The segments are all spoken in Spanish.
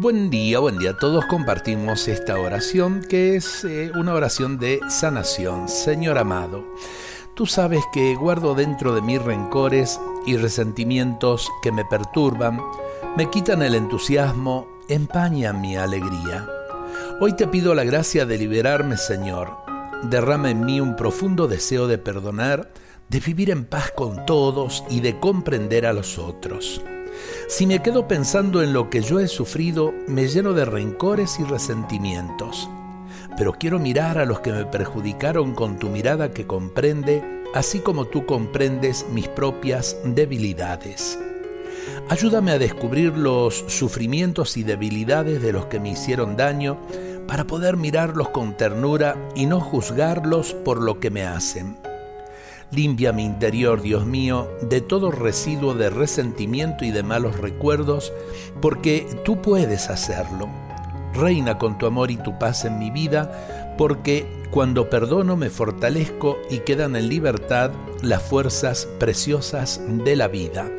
Buen día, buen día. Todos compartimos esta oración que es eh, una oración de sanación. Señor amado, tú sabes que guardo dentro de mí rencores y resentimientos que me perturban, me quitan el entusiasmo, empañan mi alegría. Hoy te pido la gracia de liberarme, Señor. Derrama en mí un profundo deseo de perdonar, de vivir en paz con todos y de comprender a los otros. Si me quedo pensando en lo que yo he sufrido, me lleno de rencores y resentimientos. Pero quiero mirar a los que me perjudicaron con tu mirada que comprende, así como tú comprendes mis propias debilidades. Ayúdame a descubrir los sufrimientos y debilidades de los que me hicieron daño para poder mirarlos con ternura y no juzgarlos por lo que me hacen. Limpia mi interior, Dios mío, de todo residuo de resentimiento y de malos recuerdos, porque tú puedes hacerlo. Reina con tu amor y tu paz en mi vida, porque cuando perdono me fortalezco y quedan en libertad las fuerzas preciosas de la vida.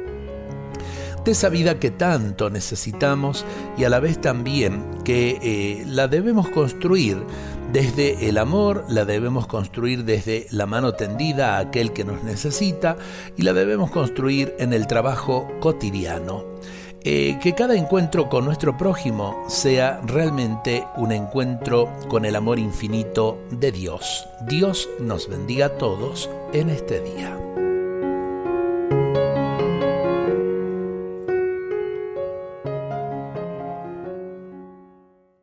De esa vida que tanto necesitamos y a la vez también que eh, la debemos construir desde el amor, la debemos construir desde la mano tendida a aquel que nos necesita y la debemos construir en el trabajo cotidiano. Eh, que cada encuentro con nuestro prójimo sea realmente un encuentro con el amor infinito de Dios. Dios nos bendiga a todos en este día.